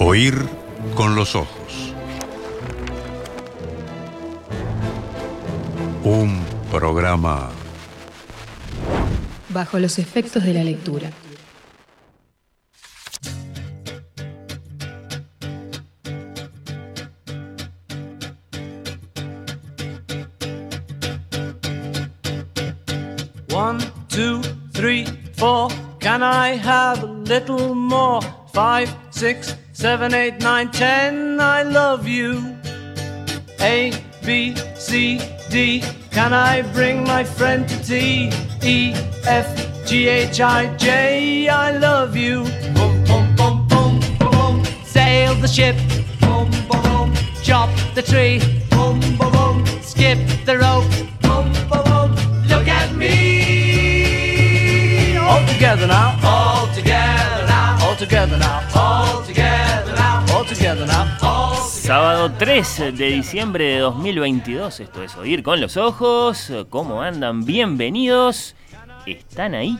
Oír con los ojos. Un programa bajo los efectos de la lectura. One, two, three, four. Can I have a little more? Five, six, seven, eight, nine, ten. I love you. A, B, C, D. Can I bring my friend to tea? E, F, G, H, I, J. I love you. Boom, boom, boom, boom, boom. boom. Sail the ship. Boom, boom, boom. Chop the tree. Boom, boom, boom. Skip the rope. Boom, boom, boom. Look at me. All together now. All Sábado 3 de diciembre de 2022, esto es Oír con los Ojos. ¿Cómo andan? Bienvenidos. ¿Están ahí?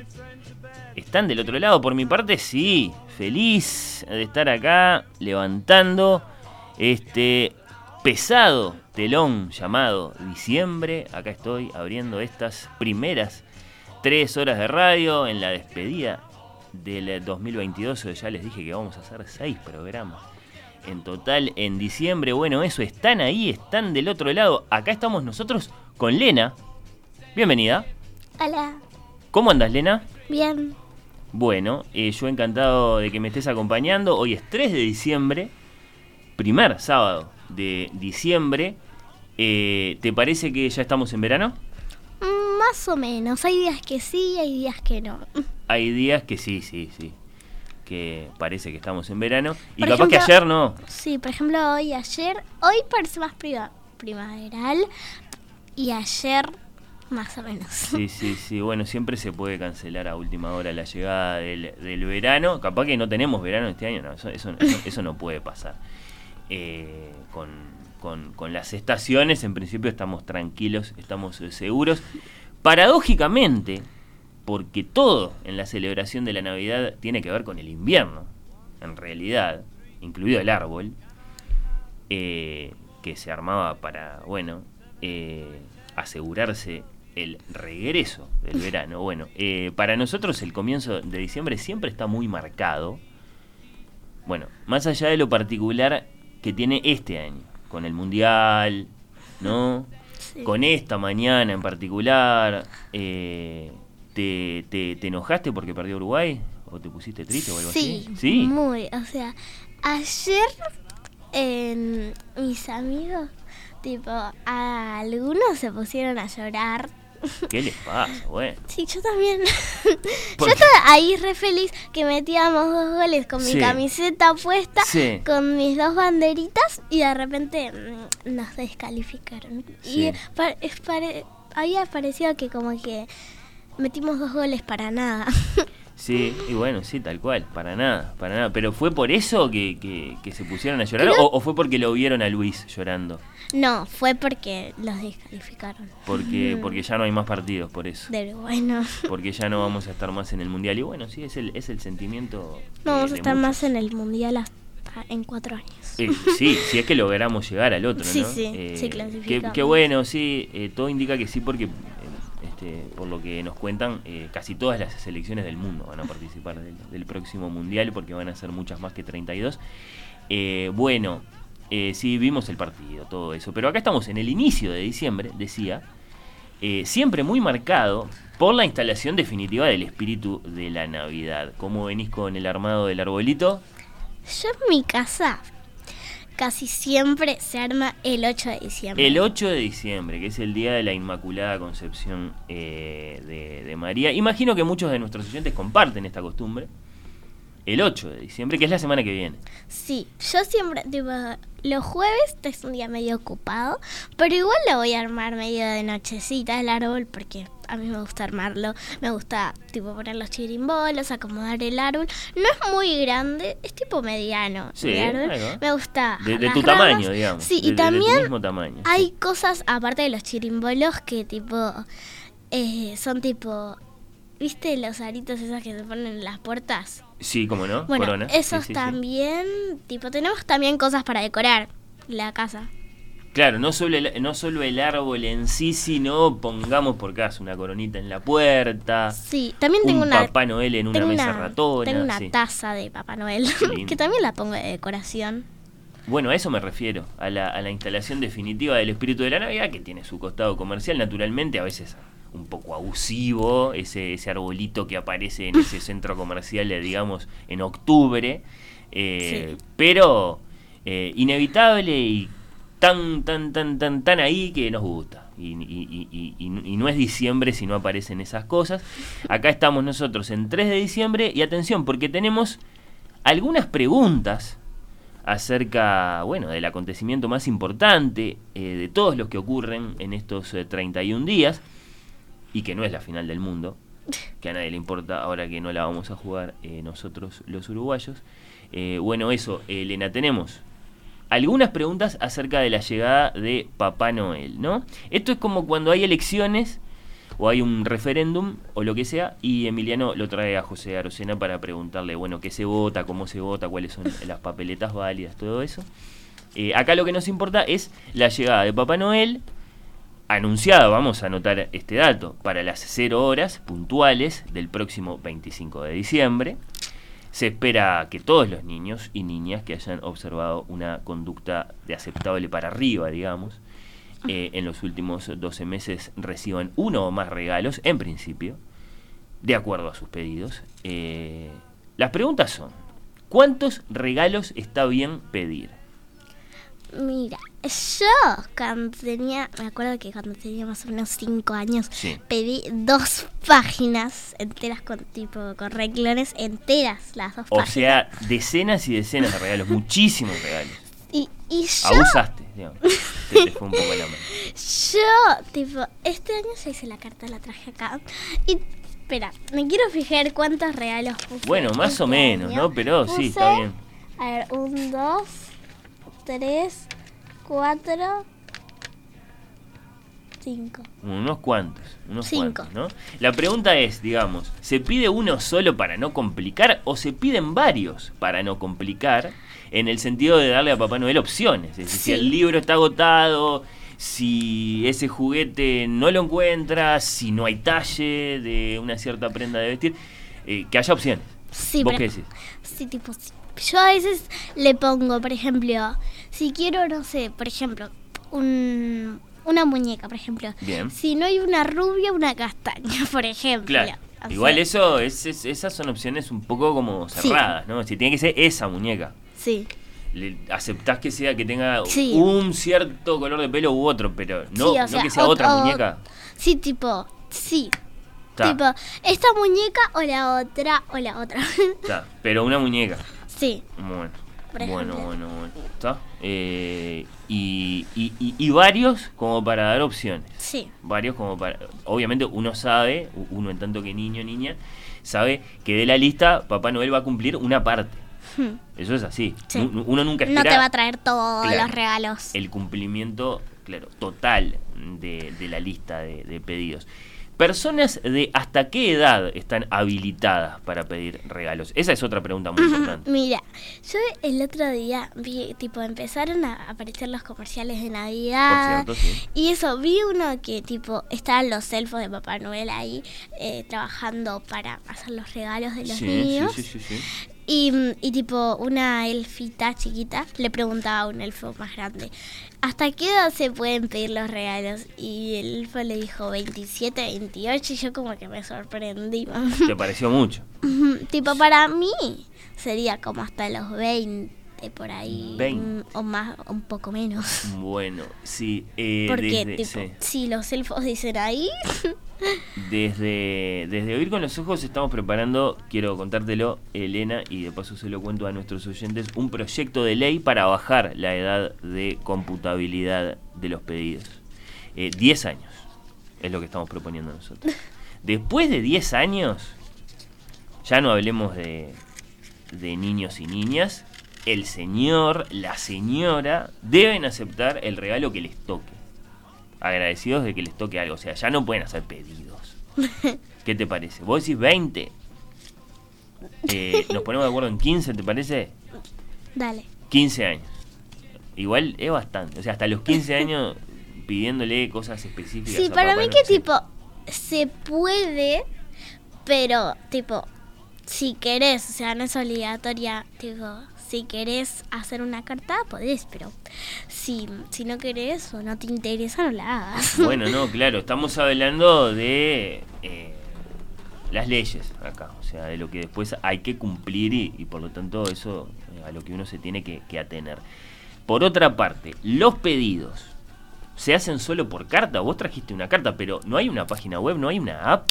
¿Están del otro lado? Por mi parte, sí. Feliz de estar acá levantando este pesado telón llamado diciembre. Acá estoy abriendo estas primeras tres horas de radio en la despedida del 2022. Ya les dije que vamos a hacer seis programas en total en diciembre. Bueno, eso, están ahí, están del otro lado. Acá estamos nosotros con Lena. Bienvenida. Hola, ¿Cómo andas, Lena? bien. Bueno, eh, yo encantado de que me estés acompañando. Hoy es 3 de diciembre, primer sábado de diciembre. Eh, ¿Te parece que ya estamos en verano? Mm, Más o menos. Hay días que sí y hay días que no. Hay días que sí, sí, sí. Que parece que estamos en verano. Y Por capaz que ayer no. Sí, por ejemplo, hoy, ayer. Hoy parece más primaveral. Y ayer, más o menos. Sí, sí, sí. Bueno, siempre se puede cancelar a última hora la llegada del, del verano. Capaz que no tenemos verano este año, no, eso, eso, eso- eso no puede pasar. Eh, con, con- con las estaciones, en principio estamos tranquilos, estamos eh, seguros. Paradójicamente, porque todo en la celebración de la Navidad tiene que ver con el invierno, en realidad, incluido el árbol, eh, que se armaba para, bueno, eh, asegurarse el regreso del verano. Bueno, eh, para nosotros el comienzo de diciembre siempre está muy marcado. Bueno, más allá de lo particular que tiene este año, con el Mundial, ¿no? Sí. Con esta mañana en particular, eh, ¿te, te, te enojaste porque perdió Uruguay? ¿O te pusiste triste o algo Sí, así? Sí. muy. O sea, ayer en mis amigos, tipo, algunos se pusieron a llorar. ¿Qué les pasa? Bueno. Sí, yo también. ¿Por yo qué? estaba ahí re feliz que metíamos dos goles con Sí. mi camiseta puesta, Sí. con mis dos banderitas y de repente mm, nos descalificaron. Sí. Y pa- es pare- había parecido que como que metimos dos goles para nada. Sí, y bueno, sí, tal cual, para nada, para nada. ¿Pero fue por eso que, que- que se pusieron a llorar o, o fue porque lo vieron a Luis llorando? no, fue porque los descalificaron. Porque, Mm. porque ya no hay más partidos, por eso. De bueno. Porque ya no vamos a estar más en el Mundial. Y bueno, sí, es el, es el sentimiento. No vamos a estar muchos. más en el mundial hasta en cuatro años. Eh, sí, si es que logramos llegar al otro, Sí, ¿no? sí, Eh, sí, qué, clasificamos. qué bueno, sí, eh, todo indica que sí, porque este, por lo que nos cuentan, eh, casi todas las selecciones del mundo van a participar del, próximo mundial, porque van a ser muchas más que 32. Eh, bueno, eh, sí, vimos el partido, todo eso, pero acá estamos en el inicio de diciembre, decía, eh, siempre muy marcado por la instalación definitiva del espíritu de la Navidad. ¿Cómo venís con el armado del arbolito? Yo en mi casa casi siempre se arma el 8 de diciembre. El 8 de diciembre, que es el día de la Inmaculada Concepción eh, de, de María. Imagino que muchos de nuestros oyentes comparten esta costumbre. El 8 de diciembre, que es la semana que viene. Sí, yo siempre, tipo, los jueves es un día medio ocupado, pero igual lo voy a armar medio de nochecita el árbol porque a mí me gusta armarlo, me gusta, tipo, poner los chirimbolos, acomodar el árbol. No es muy grande, es tipo mediano Sí, va. Me gusta De, tu ramas. tamaño, digamos. Sí, de- y también tamaño. hay sí. cosas, aparte de los chirimbolos, que tipo, eh, son tipo ¿viste los aritos esos que se ponen en las puertas? Sí, como no, Bueno, corona. esos Sí, sí, sí. también, tipo, tenemos también cosas para decorar la casa. Claro, no solo, el, no solo el árbol en sí, sino pongamos por caso una coronita en la puerta. Sí, también un tengo una... Papá Noel en una mesa una, ratona. Tengo una sí. taza de Papá Noel, que también la pongo de decoración. Bueno, a eso me refiero, a la, a la instalación definitiva del espíritu de la Navidad, que tiene su costado comercial, naturalmente, a veces un poco abusivo, ese, ese arbolito que aparece en ese centro comercial, digamos, en octubre, eh, Sí. pero eh, inevitable y tan, tan, tan, tan, tan ahí que nos gusta. Y, y- y- y- no es diciembre si no aparecen esas cosas. Acá estamos nosotros en 3 de diciembre y atención, porque tenemos algunas preguntas acerca, bueno, del acontecimiento más importante eh, de todos los que ocurren en estos eh, 31 días y que no es la final del mundo, que a nadie le importa ahora que no la vamos a jugar eh, nosotros los uruguayos. Eh, bueno, eso, Elena, tenemos algunas preguntas acerca de la llegada de Papá Noel, ¿no? Esto es como cuando hay elecciones o hay un referéndum o lo que sea y Emiliano lo trae a José Arocena para preguntarle, bueno, qué se vota, cómo se vota, cuáles son las papeletas válidas, todo eso. Eh, acá lo que nos importa es la llegada de Papá Noel, anunciada, vamos a anotar este dato, para las 0 horas puntuales del próximo 25 de diciembre. Se espera que todos los niños y niñas que hayan observado una conducta de aceptable para arriba, digamos, eh, en los últimos 12 meses reciban uno o más regalos, en principio, de acuerdo a sus pedidos. Eh, las preguntas son, ¿cuántos regalos está bien pedir? Mira, yo cuando tenía, me acuerdo que cuando tenía más o menos 5 años, Sí. pedí dos páginas enteras con tipo, con renglones enteras, las dos O páginas. sea, decenas y decenas de regalos, muchísimos regalos. y, y yo, Abusaste, digamos. Te, te fue un poco la mano. yo, tipo, este año ya hice la carta, la traje acá. Y, espera, me quiero fijar cuántos regalos puse. Bueno, más este o menos, año. ¿no? Pero sí, está bien. A ver, un, dos, tres, cuatro, cinco. Unos cuantos, unos Cinco. cuantos, ¿no? La pregunta es, digamos, ¿se pide uno solo para no complicar o se piden varios para no complicar? En el sentido de darle a Papá Noel opciones. Es decir, si el libro está agotado, si ese juguete no lo encuentra, si no hay talle de una cierta prenda de vestir, eh, que haya opciones. Sí, ¿Vos pero- qué decís? Sí, tipo, sí. yo a veces le pongo, por ejemplo, si quiero, no sé, por ejemplo, un, una muñeca, por ejemplo. Bien. Si no hay una rubia, una castaña, por ejemplo. Claro. O Igual sea, eso, es, es- esas son opciones un poco como Sí. cerradas, ¿no? Si tiene que ser esa muñeca. Sí, le aceptás que sea que tenga Sí. un cierto color de pelo u otro, pero no, Sí, no sea, que sea ot- otra o- muñeca. sí, tipo, sí. Ta, Tipo, esta muñeca o la otra o la otra. ta, pero una muñeca. sí, Bueno, bueno, bueno, bueno. ¿Está? Eh, y, y- y- y varios como para dar opciones. sí. Varios como para... Obviamente uno sabe, uno en tanto que niño niña, sabe que de la lista Papá Noel va a cumplir una parte. Hmm. Eso es así. Sí. Uno nunca No espera te va a traer todos Claro. los regalos. el cumplimiento, claro, total de, de la lista de, de pedidos. Personas de hasta qué edad están habilitadas para pedir regalos. Esa es otra pregunta muy importante. Mira, yo el otro día vi, tipo, empezaron a aparecer los comerciales de Navidad. Por cierto, sí. Y eso, vi uno que, tipo, estaban los elfos de Papá Noel ahí eh, trabajando para hacer los regalos de los Sí, niños. sí, sí, sí, sí. Y, y, tipo, una elfita chiquita le preguntaba a un elfo más grande, ¿hasta qué edad se pueden pedir los regalos? Y el elfo le dijo 27, 28 y yo como que me sorprendí. ¿Te pareció mucho? Tipo, para mí sería como hasta los 20 por ahí. 20. mm, O más, un poco menos. Bueno, sí. eh, Porque, desde, tipo, sí. si los elfos dicen ahí, Desde, desde Oír con los Ojos estamos preparando, quiero contártelo, Elena, y de paso se lo cuento a nuestros oyentes, un proyecto de ley para bajar la edad de computabilidad de los pedidos. Eh, 10 años es lo que estamos proponiendo nosotros. Después de 10 años, ya no hablemos de, de niños y niñas, el señor, la señora deben aceptar el regalo que les toque agradecidos de que les toque algo. O sea, ya no pueden hacer pedidos. ¿Qué te parece? ¿Vos decís 20? Eh, ¿Nos ponemos de acuerdo en 15, te parece? Dale. 15 años. Igual es bastante. O sea, hasta los 15 años pidiéndole cosas específicas. Sí, para mí que tipo se puede, pero tipo si querés, o sea, no es obligatoria, tipo si querés hacer una carta, podés, pero si, si no querés o no te interesa, no la hagas. Bueno, no, claro, estamos hablando de eh, las leyes acá, o sea, de lo que después hay que cumplir y, por lo tanto eso eh, a lo que uno se tiene que, que atener. Por otra parte, los pedidos se hacen solo por carta. Vos trajiste una carta, pero no hay una página web, no hay una app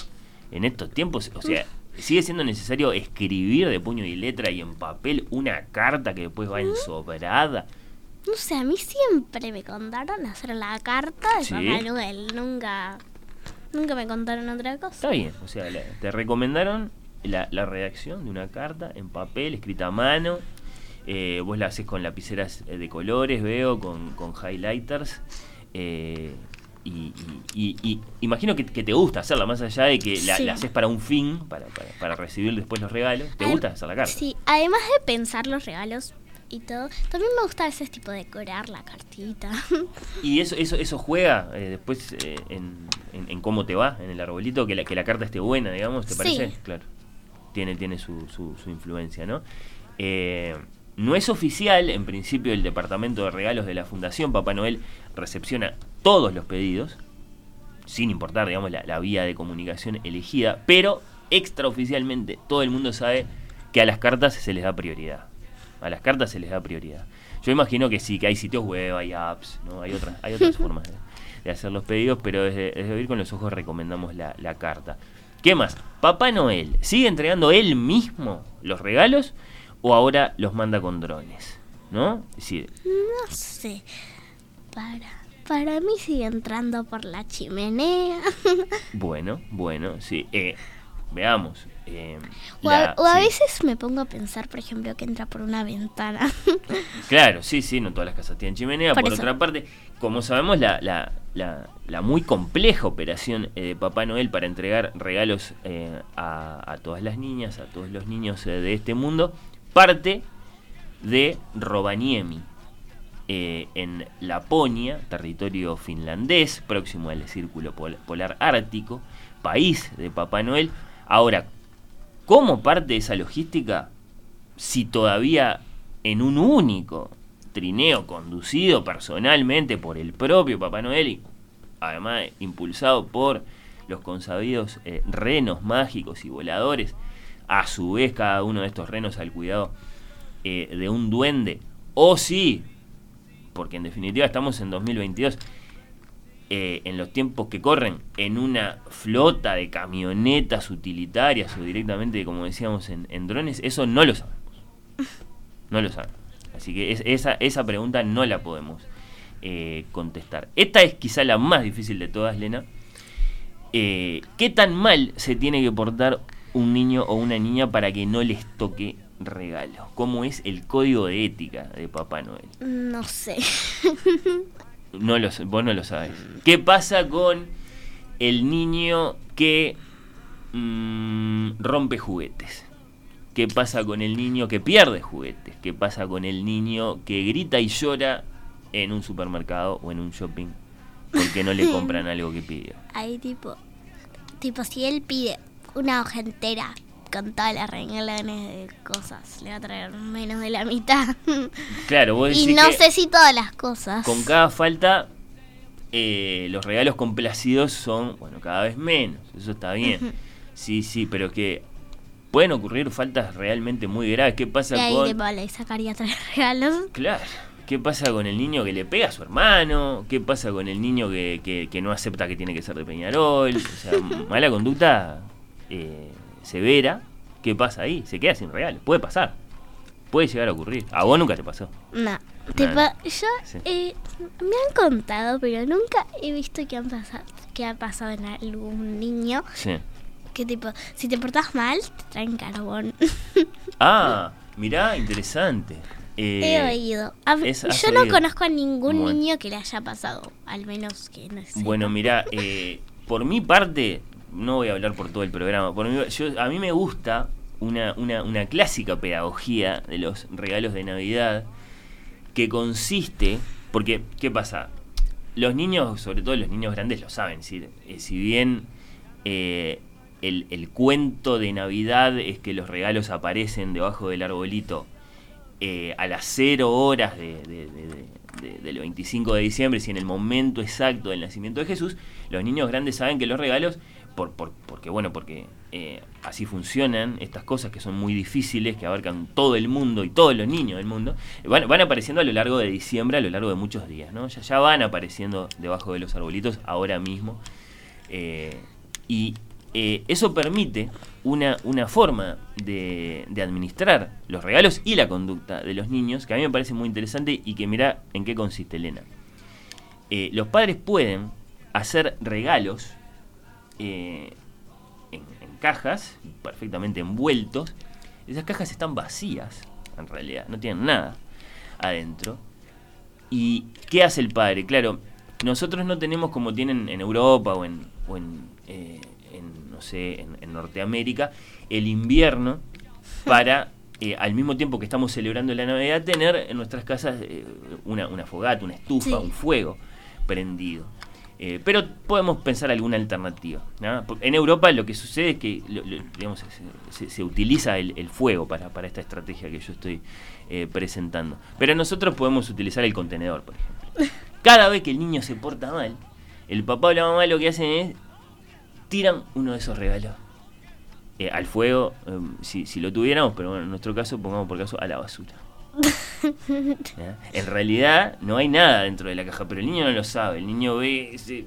en estos tiempos. O sea, sigue siendo necesario escribir de puño y letra y en papel una carta que después va ensobrada. No sé, a mí siempre me contaron hacer la carta de ¿Sí? Papá Noel, nunca, nunca me contaron otra cosa. Está bien, o sea, la- te recomendaron la, la redacción de una carta en papel, escrita a mano. eh, vos la haces con lapiceras eh, de colores, veo, con, con highlighters. eh, y, y- y- imagino que, que te gusta hacerla, más allá de que la, Sí. la haces para un fin, para, para, para recibir después los regalos. ¿Te gusta hacer la carta? Sí, además de pensar los regalos y todo, también me gusta a veces tipo decorar la cartita. Y eso, eso, eso juega eh, después eh, en, en- en cómo te va en el arbolito, que la, que la carta esté buena, digamos, ¿te Sí. parece? Claro. Tiene, tiene su, su, su influencia, ¿no? Eh, no es oficial, en principio, el departamento de regalos de la Fundación Papá Noel recepciona todos los pedidos, sin importar, digamos, la, la vía de comunicación elegida, pero extraoficialmente todo el mundo sabe que a las cartas se les da prioridad. A las cartas se les da prioridad. Yo imagino que sí, que hay sitios web, hay apps, ¿no? hay otras, hay otras formas de, de hacer los pedidos, pero desde, desde Oír con los Ojos recomendamos la, la carta. ¿Qué más? ¿Papá Noel sigue entregando él mismo los regalos o ahora los manda con drones? ¿No? Es decir, no sé. Para, para mí sigue entrando por la chimenea. bueno, bueno, sí. Eh, veamos. eh, o, a, veces me pongo a pensar, por ejemplo, que entra por una ventana. Claro, sí, sí, no todas las casas tienen chimenea. Por otra parte, como sabemos, la, la, la, la muy compleja operación eh, de Papá Noel para entregar regalos eh, a, a todas las niñas, a todos los niños eh, de este mundo, parte de Rovaniemi, eh, en Laponia, territorio finlandés, próximo al círculo pol- polar ártico, país de Papá Noel. Ahora, ¿cómo parte de esa logística si todavía en un único trineo conducido personalmente por el propio Papá Noel y además impulsado por los consabidos eh, renos mágicos y voladores, a su vez cada uno de estos renos al cuidado eh, de un duende, o sí, porque en definitiva estamos en 2022, eh, en los tiempos que corren, en una flota de camionetas utilitarias o directamente, como decíamos, en, en drones, eso no lo sabemos. No lo sabemos. Así que es- esa, esa pregunta no la podemos eh, contestar. Esta es quizá la más difícil de todas, Lena. Eh, ¿Qué tan mal se tiene que portar un niño o una niña para que no les toque regalos? ¿Cómo es el código de ética de Papá Noel? no sé. No lo sé, vos no lo sabes. ¿Qué pasa con el niño que mm, rompe juguetes? ¿Qué pasa con el niño que pierde juguetes? ¿Qué pasa con el niño que grita y llora en un supermercado o en un shopping porque no le compran algo que pidió? Ahí tipo, tipo si él pide una hoja entera con todas las renglones de cosas, le va a traer menos de la mitad. Claro, vos decís y no que sé si todas las cosas. con cada falta eh, los regalos complacidos son, bueno, cada vez menos. Eso está bien. Sí, sí, pero que pueden ocurrir faltas realmente muy graves. ¿Qué pasa y ahí con... sacaría tres regalos. Claro. ¿Qué pasa con el niño que le pega a su hermano? ¿Qué pasa con el niño que, que- que no acepta que tiene que ser de Peñarol? O sea, mala conducta eh, severa. ¿Qué pasa ahí? Se queda sin regalos. Puede pasar. Puede llegar a ocurrir. A vos nunca te pasó. No. Tipo, yo Sí. eh, me han contado, pero nunca he visto que han pasado que ha pasado en algún niño Sí. que tipo, si te portas mal, te traen carbón. Ah, mirá, interesante. Eh, He oído. A es- has yo no oído. conozco a ningún Bueno. niño que le haya pasado, al menos que no sé. Bueno, mira, eh, por mi parte, no voy a hablar por todo el programa. A mí me gusta una, una, clásica pedagogía de los regalos de Navidad que consiste, porque, ¿qué pasa? Los niños, sobre todo los niños grandes, lo saben. Si, eh, si bien eh, el, el cuento de Navidad es que los regalos aparecen debajo del arbolito eh, a las 0 horas de- de- de- del 25 de diciembre, si en el momento exacto del nacimiento de Jesús, los niños grandes saben que los regalos, por, por- porque bueno, porque eh, así funcionan estas cosas que son muy difíciles, que abarcan todo el mundo y todos los niños del mundo, van, apareciendo a lo largo de diciembre, a lo largo de muchos días, ¿no? Ya, van apareciendo debajo de los arbolitos ahora mismo. Eh, y eh, eso permite una, una forma de, de administrar los regalos y la conducta de los niños que a mí me parece muy interesante y que mira en qué consiste Elena. Los padres pueden hacer regalos eh, en, en cajas, perfectamente envueltos. Esas cajas están vacías, en realidad, no tienen nada adentro. ¿Y qué hace el padre? Claro, nosotros no tenemos como tienen en Europa o en, o en, eh, en, no sé, en, en Norteamérica, el invierno para, eh, al mismo tiempo que estamos celebrando la Navidad, tener en nuestras casas eh, una, una fogata, una estufa, Sí. un fuego prendido. Eh, pero podemos pensar alguna alternativa. En Europa lo que sucede es que lo- digamos, se, se- se utiliza el, el fuego para, para esta estrategia que yo estoy eh, presentando. Pero nosotros podemos utilizar el contenedor, por ejemplo. Cada vez que el niño se porta mal, el papá o la mamá lo que hacen es tiran uno de esos regalos eh, al fuego, eh, si, si lo tuviéramos, pero bueno, en nuestro caso, pongamos por caso, a la basura. ¿Ya? En realidad no hay nada dentro de la caja, pero el niño no lo sabe. El niño ve ese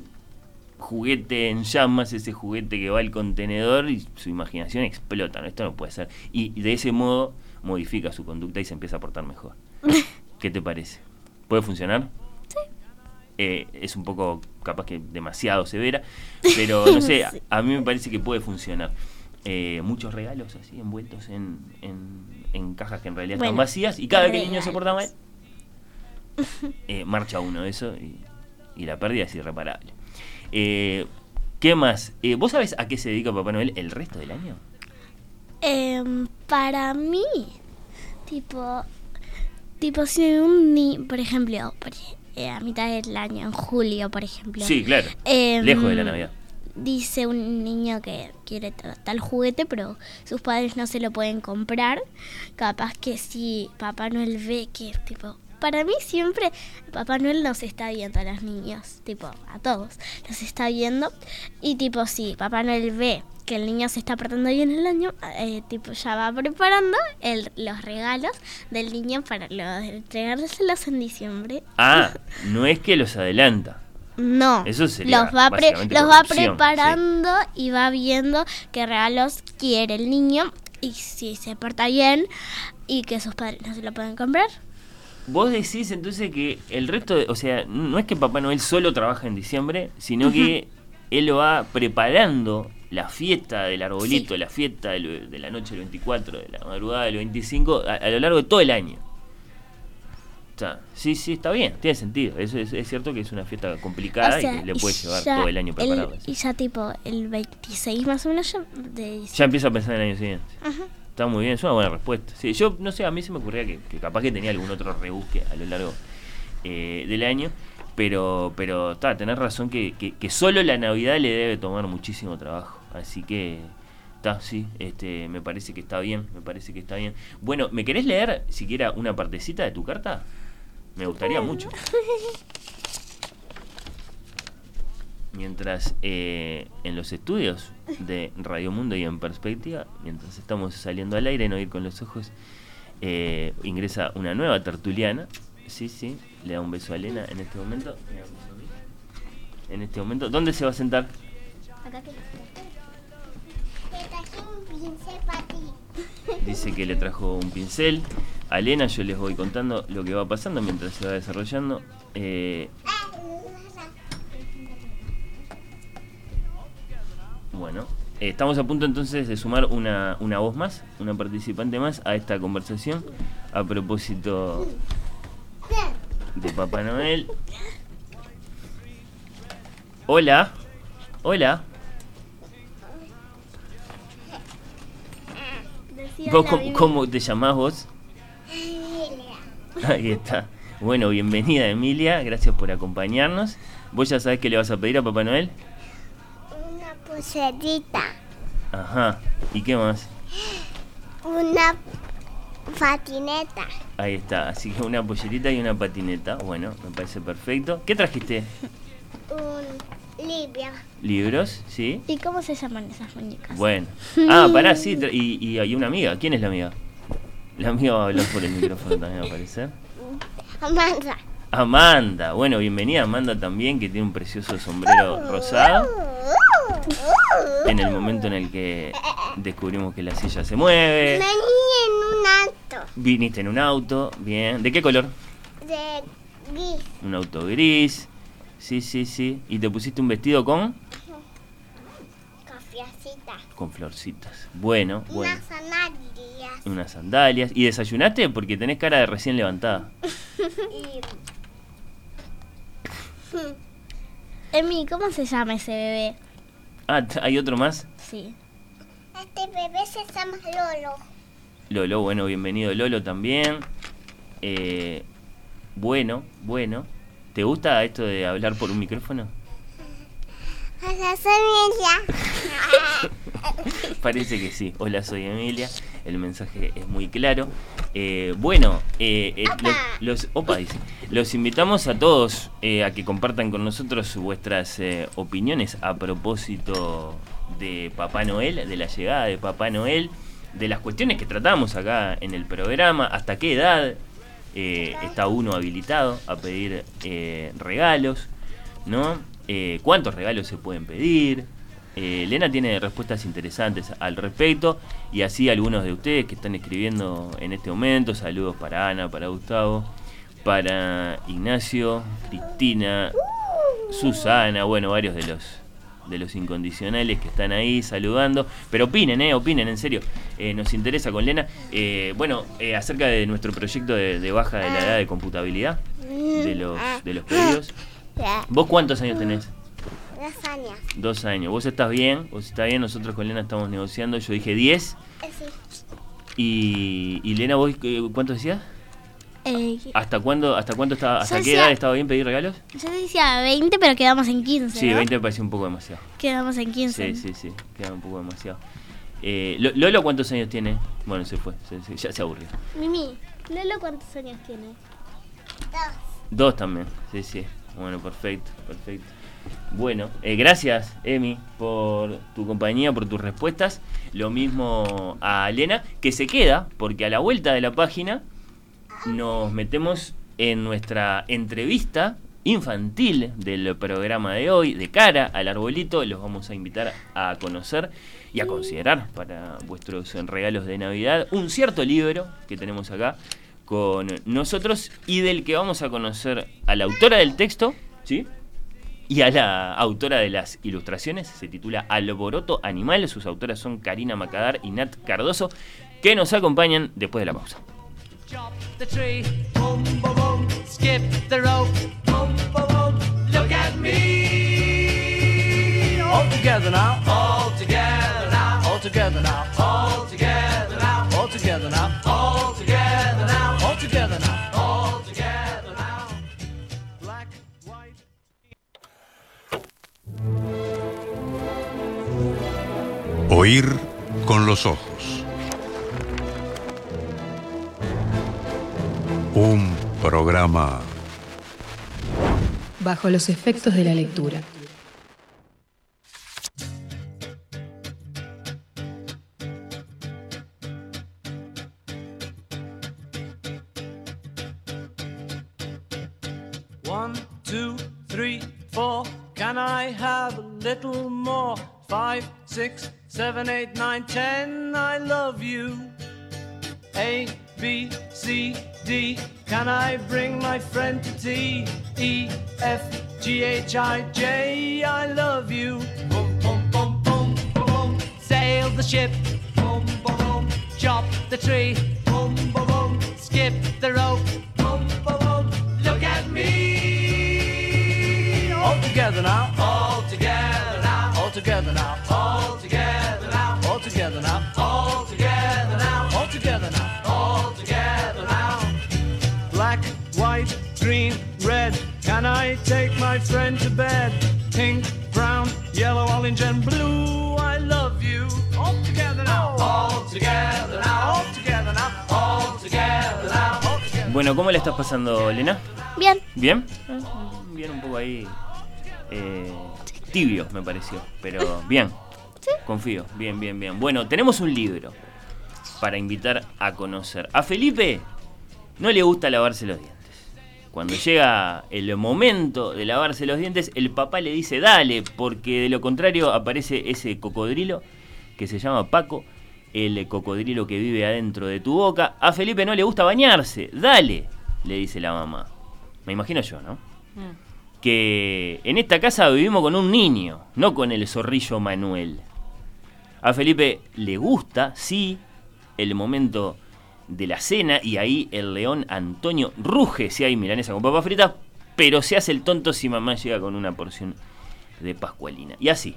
juguete en llamas, ese juguete que va al contenedor y su imaginación explota. ¿no? Esto no puede ser. Y de ese modo modifica su conducta y se empieza a portar mejor. ¿Qué te parece? ¿Puede funcionar? Eh, es un poco capaz que demasiado severa, pero no sé, a- Sí. a mí me parece que puede funcionar. Eh, muchos regalos así envueltos en, en- en cajas que en realidad están vacías y cada vez que el niño se porta mal, eh, marcha uno de eso y, y la pérdida es irreparable. Eh, ¿Qué más? Eh, ¿Vos sabés a qué se dedica Papá Noel el resto del año? Em, para mí, tipo, tipo si un ni, por ejemplo, por eh, a mitad del año, en julio, por ejemplo. Sí, claro. em, Lejos de la Navidad. Dice un niño que quiere tal juguete, pero sus padres no se lo pueden comprar. Capaz que si Papá Noel ve que, tipo, para mí siempre Papá Noel nos está viendo a los niños, tipo, a todos, los está viendo. Y tipo, si Papá Noel ve que el niño se está portando bien el año, eh, tipo, ya va preparando el- los regalos del niño para lo- entregárselos en diciembre. Ah, no es que los adelanta. No, Eso sería los va, pre- los va preparando y va viendo qué regalos quiere el niño y si se porta bien y que sus padres no se lo pueden comprar. Vos decís entonces que el resto, de- o sea, no es que Papá Noel solo trabaja en diciembre, sino que él lo va preparando la fiesta del arbolito, Sí. la fiesta de la noche del 24, de la madrugada del 25, a, a lo largo de todo el año. Sea, sí, sí, está bien, tiene sentido. Eso es, es cierto que es una fiesta complicada O sea, y que le puede llevar todo el año el- prepararla. y ya tipo el 26 más o menos ya de. Ya empieza a pensar en el año siguiente. Está muy bien, es una buena respuesta. Sí, yo no sé, a mí se me ocurría que, que capaz que tenía algún otro rebusque a lo largo eh, del año, pero pero está, tenés razón que, que, que solo la Navidad le debe tomar muchísimo trabajo. Así que está, sí, este, me parece que está bien, me parece que está bien. Bueno, ¿me querés leer siquiera una partecita de tu carta? Me gustaría mucho. Mientras eh, en los estudios de Radio Mundo y en perspectiva, mientras estamos saliendo al aire, no ir con los ojos, eh, ingresa una nueva tertuliana. Sí, sí, le da un beso a Elena en este momento. En este momento, ¿dónde se va a sentar? Acá que- Te traje un pincel para ti. Dice que le trajo un pincel a Elena yo les voy contando lo que va pasando mientras se va desarrollando. Eh, bueno, eh, estamos a punto entonces de sumar una, una voz más, una participante más a esta conversación a propósito de Papá Noel. Hola, hola. ¿Vos cómo, cómo te llamás vos? Ahí está. Bueno, bienvenida Emilia, gracias por acompañarnos. ¿Vos ya sabés qué le vas a pedir a Papá Noel? Una pulserita. Ajá. ¿Y qué más? Una patineta. Ahí está. Así que una pollerita y una patineta. Bueno, me parece perfecto. ¿Qué trajiste? Un libro. ¿Libros? ¿Sí? ¿Y cómo se llaman esas muñecas? Bueno. Ah, pará, sí. Y, y hay una amiga. ¿Quién es la amiga? La amiga va a hablar por el micrófono también, va a aparecer. Amanda. Amanda. Bueno, bienvenida Amanda también, que tiene un precioso sombrero rosado. En el momento en el que descubrimos que la silla se mueve. Vení en un alto Viniste en un auto, bien. ¿De qué color? de gris. Un auto gris. Sí, sí, sí. ¿Y te pusiste un vestido con? Con florcitas. Bueno, bueno. Unas zanahorias. Unas sandalias. ¿Y desayunaste? Porque tenés cara de recién levantada. Y Emi, ¿cómo se llama ese bebé? Ah, ¿hay otro más? Sí. este bebé se llama Lolo. Lolo, bueno, bienvenido Lolo también. Eh, bueno, bueno. ¿Te gusta esto de hablar por un micrófono? Hola, soy Emilia. Parece que sí. Hola, soy Emilia. El mensaje es muy claro. Eh, bueno, eh, eh, Opa. lo- los, opa, dice. los invitamos a todos eh, a que compartan con nosotros vuestras eh, opiniones a propósito de Papá Noel, de la llegada de Papá Noel, de las cuestiones que tratamos acá en el programa, hasta qué edad eh, está uno habilitado a pedir eh, regalos, ¿no? Eh, ¿Cuántos regalos se pueden pedir? Eh, Elena tiene respuestas interesantes al respecto y así algunos de ustedes que están escribiendo en este momento, saludos para Ana, para Gustavo, para Ignacio, Cristina, Susana, bueno, varios de los de los incondicionales que están ahí saludando, pero opinen, eh, opinen, en serio, Eh, nos interesa con Lena, eh, bueno, eh, acerca de nuestro proyecto de, de baja de la edad de computabilidad de los, de los pedidos. ¿Vos cuántos años tenés? Dos años. Dos años. ¿Vos estás bien? ¿Vos estás bien? Nosotros con Lena estamos negociando. Yo dije 10. Sí. Y, y Lena, ¿vos eh, cuánto decías? Eh, ¿Hasta cuándo, hasta cuánto estaba, hasta qué decía- edad estaba bien pedir regalos? yo decía 20, pero quedamos en 15. Sí, ¿no? 20 me pareció un poco demasiado. Quedamos en 15. Sí, sí, sí, queda un poco demasiado. Eh, Lo- Lolo, ¿cuántos años tiene? Bueno, se fue, se- se- ya se aburrió. Mimi, Lolo, ¿cuántos años tiene? Dos. Dos también, sí, sí. Bueno, perfecto, perfecto. Bueno, eh, gracias, Emi, por tu compañía, por tus respuestas. Lo mismo a Elena, que se queda, porque a la vuelta de la página nos metemos en nuestra entrevista infantil del programa de hoy, de cara al arbolito. Los vamos a invitar a conocer y a considerar para vuestros regalos de Navidad un cierto libro que tenemos acá con nosotros y del que vamos a conocer a la autora del texto, ¿sí? Y a la autora de las ilustraciones, se titula Alboroto Animal, sus autoras son Karina Macadar y Nat Cardoso, que nos acompañan después de la pausa. Together now, together now, all together now, all together now, Oír con los ojos. Un programa Bajo los efectos de la lectura. One, two, three, four. Can I have a little more? Five, six, seven, eight, nine, ten. I love you. A, B, C, D. Can I bring my friend to tea? E, F, G, H, I, J. I love you. Boom, boom, boom, boom, boom, boom. Sail the ship. Boom, boom, boom. Chop the tree. Boom, boom, boom. Skip the rope. Boom, boom, boom. Look at me. All together now. Bueno, ¿cómo le estás pasando, Elena? Bien, ¿Bien? Bien, un poco ahí. eh, tibio, me pareció. Pero bien. Confío. Bien, bien, bien. Bueno, tenemos un libro para invitar a conocer. A Felipe no le gusta lavarse los dientes. Cuando llega el momento de lavarse los dientes, el papá le dice dale, porque de lo contrario aparece ese cocodrilo que se llama Paco, el cocodrilo que vive adentro de tu boca. A Felipe no le gusta bañarse, dale, le dice la mamá. Me imagino yo, ¿no? Que en esta casa vivimos con un niño, no con el zorrillo Manuel. A Felipe le gusta, sí, el momento de la cena y ahí el león Antonio ruge si hay milanesa con papas fritas, pero se hace el tonto si mamá llega con una porción de pascualina. Y así.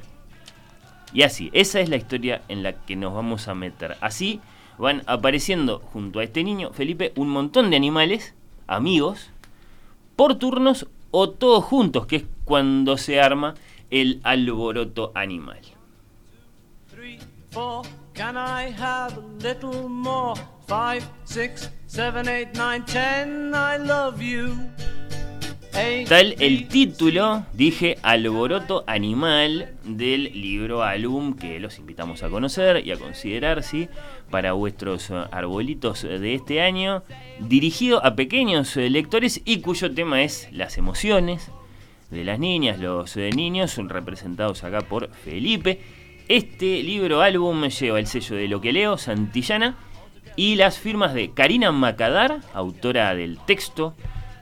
Y así, esa es la historia en la que nos vamos a meter. Así van apareciendo junto a este niño, Felipe, un montón de animales, amigos, por turnos o todos juntos, que es cuando se arma el alboroto animal. three, four. Can I have a. Tal el título, dije, Alboroto Animal del libro álbum que los invitamos a conocer y a considerar, ¿sí? Para vuestros arbolitos de este año, dirigido a pequeños lectores y cuyo tema es las emociones de las niñas, los eh, niños, representados acá por Felipe. Este libro álbum lleva el sello de Lo que leo, Santillana, y las firmas de Karina Macadar, autora del texto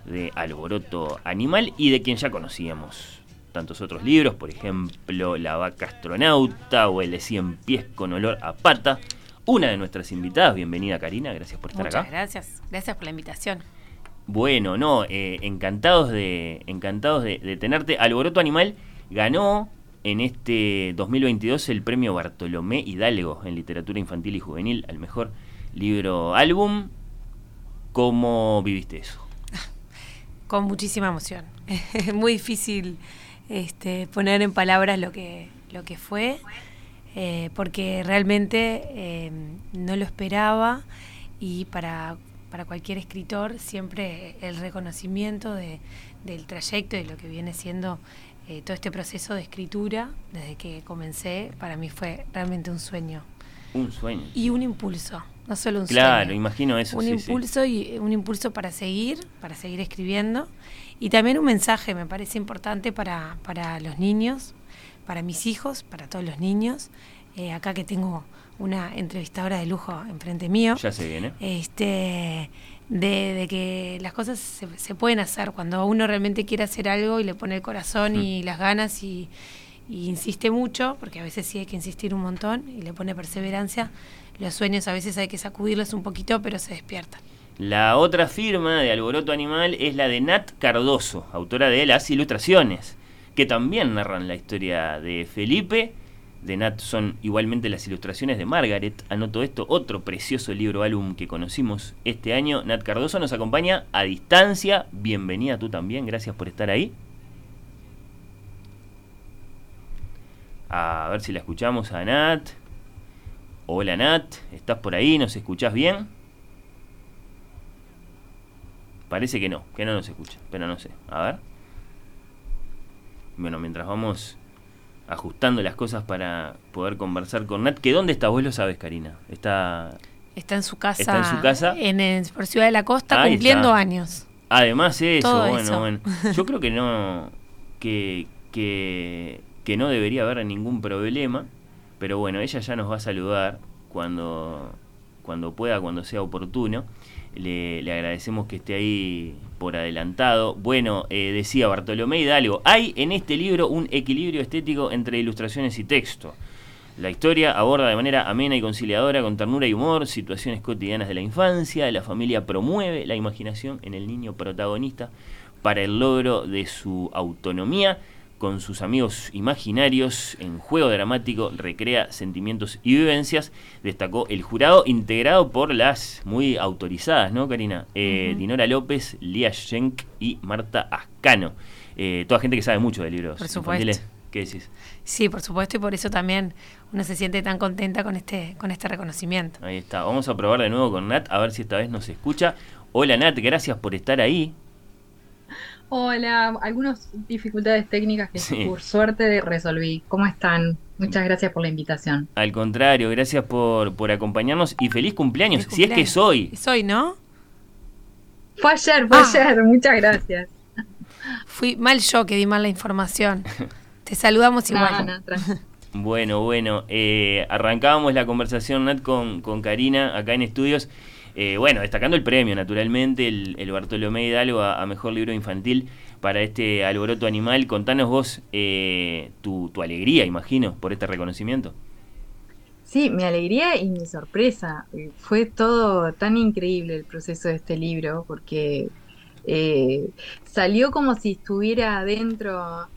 de Alboroto Animal y de quien ya conocíamos tantos otros libros, por ejemplo La vaca astronauta o El de 100 pies con olor a pata. Una de nuestras invitadas, bienvenida Karina, gracias por estar Muchas acá. gracias. Gracias por la invitación. Bueno, no, eh, encantados de encantados de, de tenerte. Alboroto Animal ganó en este 2022 el premio Bartolomé Hidalgo en literatura infantil y juvenil al mejor libro álbum. ¿Cómo viviste eso? Con muchísima emoción. Es muy difícil este, poner en palabras lo que, lo que fue, eh, porque realmente eh, no lo esperaba y para, para cualquier escritor siempre el reconocimiento de- del trayecto y lo que viene siendo eh, todo este proceso de escritura desde que comencé, para mí fue realmente un sueño Un sueño. y un impulso, no solo un Claro, sueño. imagino eso. un sí, sí. impulso y un impulso para seguir, para seguir escribiendo y también un mensaje me parece importante para, para los niños, para mis hijos, para todos los niños. Eh, acá que tengo una entrevistadora de lujo enfrente mío. Ya se viene. Este, de, de que las cosas se, se pueden hacer cuando uno realmente quiere hacer algo y le pone el corazón y las ganas y, y insiste mucho, porque a veces sí hay que insistir un montón y le pone perseverancia. Los sueños a veces hay que sacudirlos un poquito, pero se despiertan. La otra firma de Alboroto Animal es la de Nat Cardoso, autora de las ilustraciones, que también narran la historia de Felipe. De Nat son igualmente las ilustraciones de Margaret. Anoto esto, otro precioso libro álbum que conocimos este año. Nat Cardoso nos acompaña a distancia. Bienvenida tú también, gracias por estar ahí. A ver si la escuchamos a Nat. Hola Nat, ¿estás por ahí? ¿Nos escuchás bien? Parece que no, que no nos escucha, pero no sé. A ver. Bueno, mientras vamos ajustando las cosas para poder conversar con Nat, que dónde está, vos lo sabes, Karina. Está Está en su casa. Está en su casa. en- en- por Ciudad de la Costa, Ahí cumpliendo está. años. Además eso, Todo bueno, eso. bueno. Yo creo que no que, que, que no debería haber ningún problema, pero bueno, ella ya nos va a saludar cuando cuando pueda, cuando sea oportuno. Le, le agradecemos que esté ahí por adelantado. Bueno, eh, decía Bartolomé Hidalgo, hay en este libro un equilibrio estético entre ilustraciones y texto. La historia aborda de manera amena y conciliadora, con ternura y humor, situaciones cotidianas de la infancia. La familia promueve la imaginación en el niño protagonista para el logro de su autonomía. Con sus amigos imaginarios en juego dramático recrea sentimientos y vivencias, destacó el jurado integrado por las muy autorizadas, ¿no, Karina? Eh, Dinora López, Lía Schenk y Marta Ascano. Eh, toda gente que sabe mucho de libros. Por supuesto. ¿Qué decís? Sí, por supuesto, y por eso también uno se siente tan contenta con este, con este reconocimiento. Ahí está. Vamos a probar de nuevo con Nat, a ver si esta vez nos escucha. Hola Nat, gracias por estar ahí. Hola, algunas dificultades técnicas que por suerte resolví. ¿Cómo están? Muchas gracias por la invitación. Al contrario, gracias por, por acompañarnos y feliz cumpleaños, si es que es hoy. Es hoy, ¿no? Fue ayer, fue ah. ayer, muchas gracias. Fui mal yo que di mal la información. Te saludamos igual. bueno, bueno, eh, arrancábamos la conversación, Nat, con, con Karina acá en estudios. Eh, bueno, destacando el premio, naturalmente, el, Bartolomé Hidalgo a, Mejor Libro Infantil para este alboroto animal. Contanos vos eh, tu, tu, alegría, imagino, por este reconocimiento. Sí, mi alegría y mi sorpresa. Eh, fue todo tan increíble el proceso de este libro, porque salió como si estuviera adentro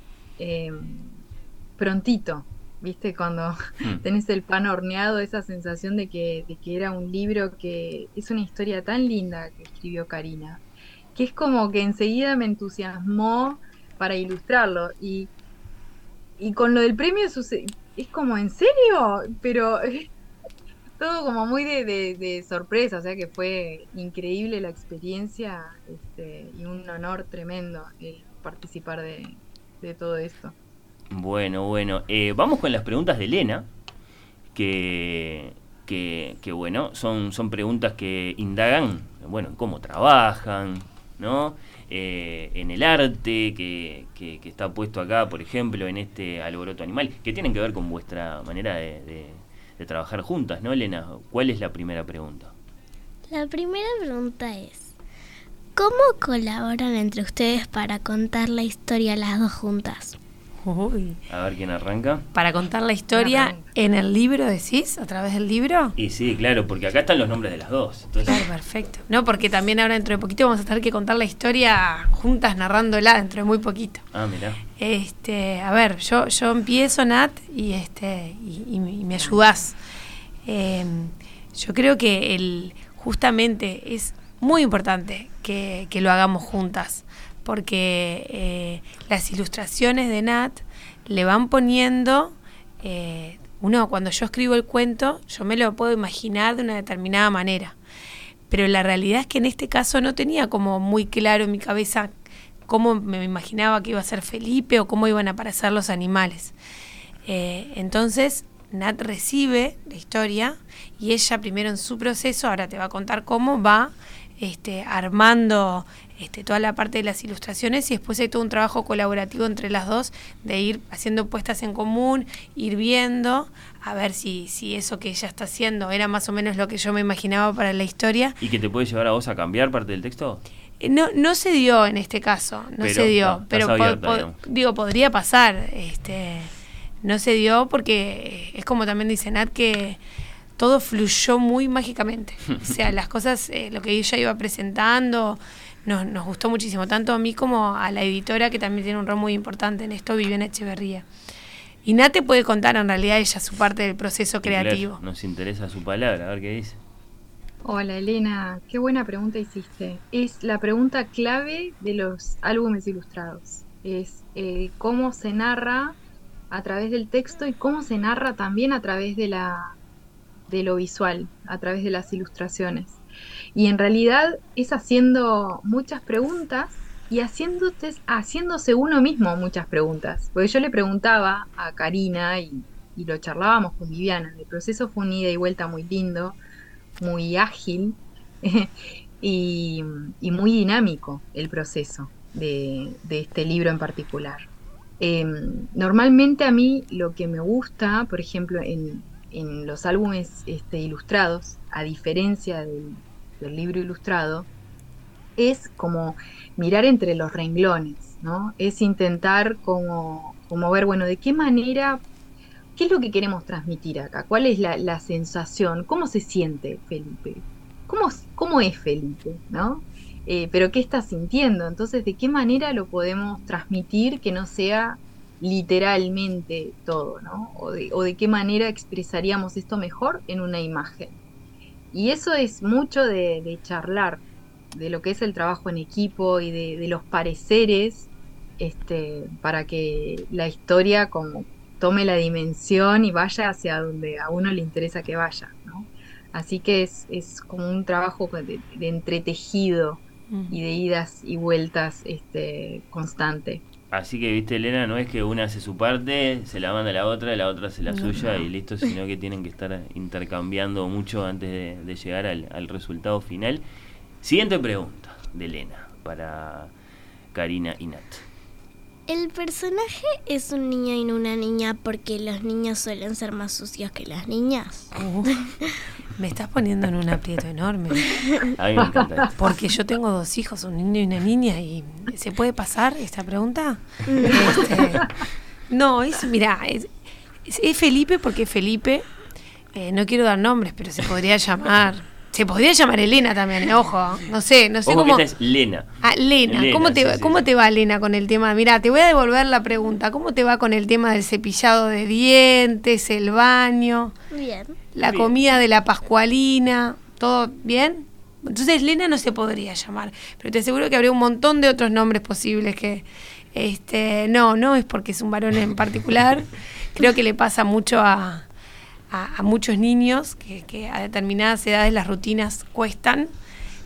prontito. ¿Viste? Cuando hmm. tenés el pan horneado, esa sensación de que, de que era un libro que es una historia tan linda que escribió Karina, que es como que enseguida me entusiasmó para ilustrarlo. Y, y con lo del premio es como, ¿en serio? Pero todo como muy de, de, sorpresa, o sea que fue increíble la experiencia este, y un honor tremendo participar de, de todo esto. Bueno, bueno. Eh, vamos con las preguntas de Elena, que, que, bueno, son, son preguntas que indagan, bueno, en cómo trabajan, ¿no? Eh, en el arte que, que, está puesto acá, por ejemplo, en este alboroto animal, que tienen que ver con vuestra manera de, de trabajar juntas, ¿no, Elena? ¿Cuál es la primera pregunta? La primera pregunta es, ¿cómo colaboran entre ustedes para contar la historia las dos juntas? A ver quién arranca. Para contar la historia en el libro, decís, a través del libro. Y sí, claro, porque acá están los nombres de las dos. Claro, perfecto. No, porque también ahora dentro de poquito vamos a tener que contar la historia juntas narrándola dentro de muy poquito. Ah, mira. Este, a ver, yo, yo empiezo, Nat, y este, y, me ayudás. Em, yo creo que el, justamente es muy importante que, que lo hagamos juntas porque eh, las ilustraciones de Nat le van poniendo, eh, uno cuando yo escribo el cuento, yo me lo puedo imaginar de una determinada manera, pero la realidad es que en este caso no tenía como muy claro en mi cabeza cómo me imaginaba que iba a ser Felipe o cómo iban a aparecer los animales. Eh, entonces, Nat recibe la historia y ella primero en su proceso, ahora te va a contar cómo va este, armando este, toda la parte de las ilustraciones y después hay todo un trabajo colaborativo entre las dos de ir haciendo puestas en común, ir viendo, a ver si, si eso que ella está haciendo era más o menos lo que yo me imaginaba para la historia. ¿Y que te puede llevar a vos a cambiar parte del texto? Eh, no, no se dio en este caso, no se dio, pero digo, podría pasar, este, no se dio porque es como también dice Nat que todo fluyó muy mágicamente, o sea, las cosas, eh, lo que ella iba presentando, nos, nos gustó muchísimo, tanto a mí como a la editora, que también tiene un rol muy importante en esto, Viviana Echeverría. Y Nate puede contar en realidad ella su parte del proceso creativo. Nos interesa su palabra, a ver qué dice. Hola Elena, qué buena pregunta hiciste. Es la pregunta clave de los álbumes ilustrados. Es eh, cómo se narra a través del texto y cómo se narra también a través de, la, de lo visual, a través de las ilustraciones. Y en realidad es haciendo muchas preguntas y haciéndose, haciéndose uno mismo muchas preguntas. Porque yo le preguntaba a Karina y, lo charlábamos con Viviana. El proceso fue un ida y vuelta muy lindo, muy ágil y, muy dinámico el proceso de, este libro en particular. Em, normalmente a mí lo que me gusta, por ejemplo, en, los álbumes este, ilustrados, a diferencia del, del libro ilustrado, es como mirar entre los renglones, ¿no? Es intentar como, como ver, bueno, de qué manera, qué es lo que queremos transmitir acá, cuál es la, sensación, cómo se siente Felipe, cómo, cómo es Felipe, ¿no? Eh, pero qué está sintiendo, entonces de qué manera lo podemos transmitir que no sea literalmente todo, ¿no? O de, o de qué manera expresaríamos esto mejor en una imagen. Y eso es mucho de, de charlar, de lo que es el trabajo en equipo y de, de los pareceres, este, para que la historia como tome la dimensión y vaya hacia donde a uno le interesa que vaya, ¿no? Así que es, es como un trabajo de, de entretejido y de idas y vueltas este, constante. Así que, viste, Elena, no es que una hace su parte, se la manda a la otra, la otra hace la No, suya no. y listo, sino que tienen que estar intercambiando mucho antes de, de llegar al, al resultado final. Siguiente pregunta de Elena para Karina y Nat. El personaje es un niño y no una niña porque los niños suelen ser más sucios que las niñas. Me estás poniendo en un aprieto enorme. A mí me encanta. Porque yo tengo dos hijos, un niño y una niña, y ¿se puede pasar esta pregunta? Mm. Este, no, es, mira, es Felipe porque Felipe, eh, no quiero dar nombres, pero se podría llamar, se podría llamar Elena también, eh, ojo, no sé, no sé Ojo que cómo... esta es Lena. Ah, Lena, Lena, ¿cómo, te, sí, va- sí. ¿cómo te va Lena con el tema? Mira, te voy a devolver la pregunta, ¿cómo te va con el tema del cepillado de dientes, el baño? Bien. la Bien. comida de la Pascualina, ¿todo bien? Entonces Lena no se podría llamar, pero te aseguro que habría un montón de otros nombres posibles que, este, no, no es porque es un varón en particular, creo que le pasa mucho a, a, a muchos niños que, que a determinadas edades las rutinas cuestan,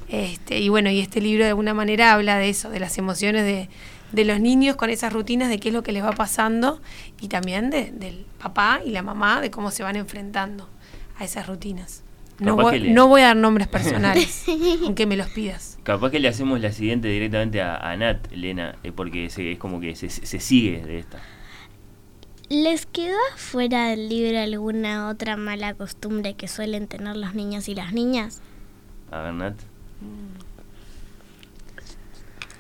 este, y bueno, y este libro de alguna manera habla de eso, de las emociones de, de los niños con esas rutinas, de qué es lo que les va pasando, y también de- del papá y la mamá, de cómo se van enfrentando a esas rutinas. No voy, le- no voy a dar nombres personales, aunque me los pidas. Capaz que le hacemos la siguiente directamente a, a Nat, Elena, eh, porque se- es como que se, se sigue de esta. ¿Les quedó fuera del libro alguna otra mala costumbre que suelen tener los niños y las niñas? A ver, Nat.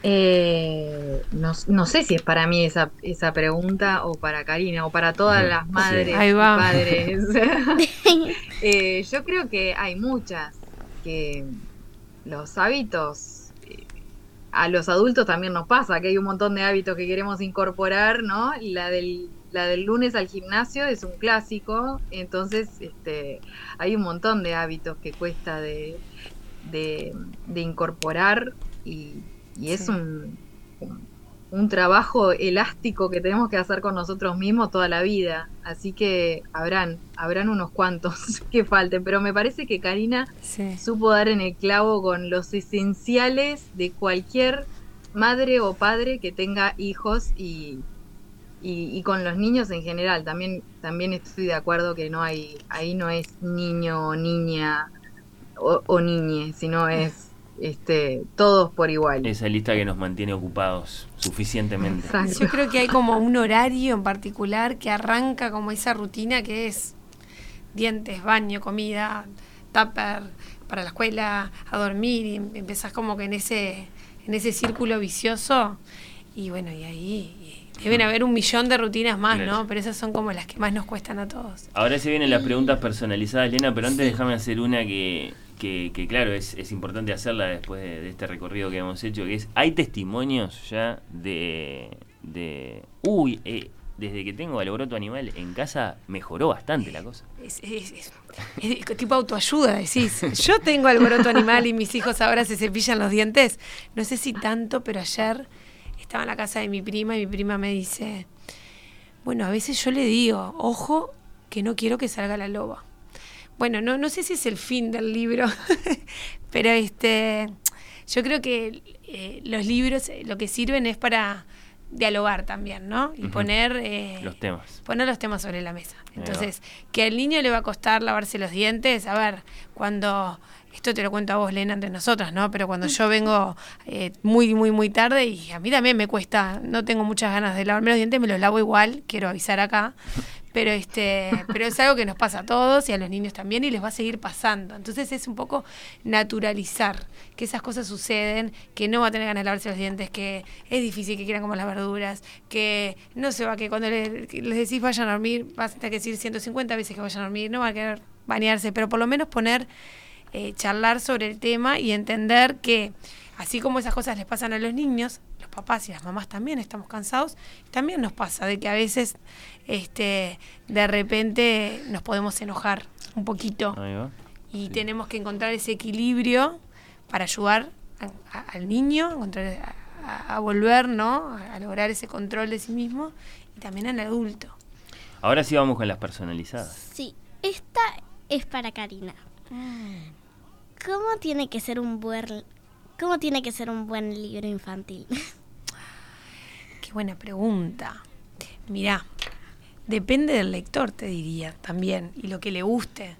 Eh, no, no sé si es para mí esa, esa pregunta o para Karina o para todas las sí. madres Ahí y padres. Eh, yo creo que hay muchas que los hábitos eh, a los adultos también nos pasa que hay un montón de hábitos que queremos incorporar, ¿no? La del la del lunes al gimnasio es un clásico, entonces este hay un montón de hábitos que cuesta de, de, de incorporar y, y es Sí. un, un, un trabajo elástico que tenemos que hacer con nosotros mismos toda la vida. Así que habrán, habrán unos cuantos que falten, pero me parece que Karina Sí. supo dar en el clavo con los esenciales de cualquier madre o padre que tenga hijos y, y, y con los niños en general. También, también estoy de acuerdo que no hay, ahí no es niño o niña o, o niñe, sino es este todos por igual. Esa lista que nos mantiene ocupados suficientemente. Exacto. Yo creo que hay como un horario en particular que arranca como esa rutina que es dientes, baño, comida, tupper para la escuela, a dormir y em- empezás como que en ese en ese círculo vicioso y bueno, y ahí deben haber un millón de rutinas más, Claro. ¿no? Pero esas son como las que más nos cuestan a todos. Ahora se vienen las preguntas personalizadas, Elena, pero antes déjame hacer una que, que, que, claro, es, es importante hacerla después de, de este recorrido que hemos hecho, que es, hay testimonios ya de... de uy, eh, desde que tengo alboroto animal en casa mejoró bastante la cosa. Es, es- es- es tipo autoayuda, decís. Yo tengo alboroto animal y mis hijos ahora se cepillan los dientes. No sé si tanto, pero ayer estaba en la casa de mi prima y mi prima me dice, bueno, a veces yo le digo, ojo, que no quiero que salga la loba. Bueno, no, no sé si es el fin del libro, pero este, yo creo que eh, los libros eh, lo que sirven es para dialogar también, ¿no? Y poner... eh, Los temas. poner los temas sobre la mesa. Entonces, que al niño le va a costar lavarse los dientes, a ver, cuando, esto te lo cuento a vos, Lena, entre nosotras, ¿no? Pero cuando yo vengo eh, muy, muy, muy tarde y a mí también me cuesta, no tengo muchas ganas de lavarme los dientes, me los lavo igual, quiero avisar acá. Pero este, pero es algo que nos pasa a todos y a los niños también y les va a seguir pasando. Entonces es un poco naturalizar que esas cosas suceden, que no va a tener ganas de lavarse los dientes, que es difícil que quieran comer las verduras, que no se va, que cuando le- que les decís vayan a dormir, vas a tener que decir 150 veces que vayan a dormir, no va a querer bañarse, pero por lo menos poner, eh, charlar sobre el tema y entender que así como esas cosas les pasan a los niños, los papás y las mamás también estamos cansados, también nos pasa de que a veces este, de repente nos podemos enojar un poquito y Sí. tenemos que encontrar ese equilibrio para ayudar a- a- al niño encontrar- a, a volver, ¿no? A, a lograr ese control de sí mismo y también al adulto. Ahora sí vamos con las personalizadas. Sí, esta es para Karina. ¿Cómo tiene que ser un buen cómo tiene que ser un buen libro infantil? Qué buena pregunta. Mirá, depende del lector, te diría también, y lo que le guste.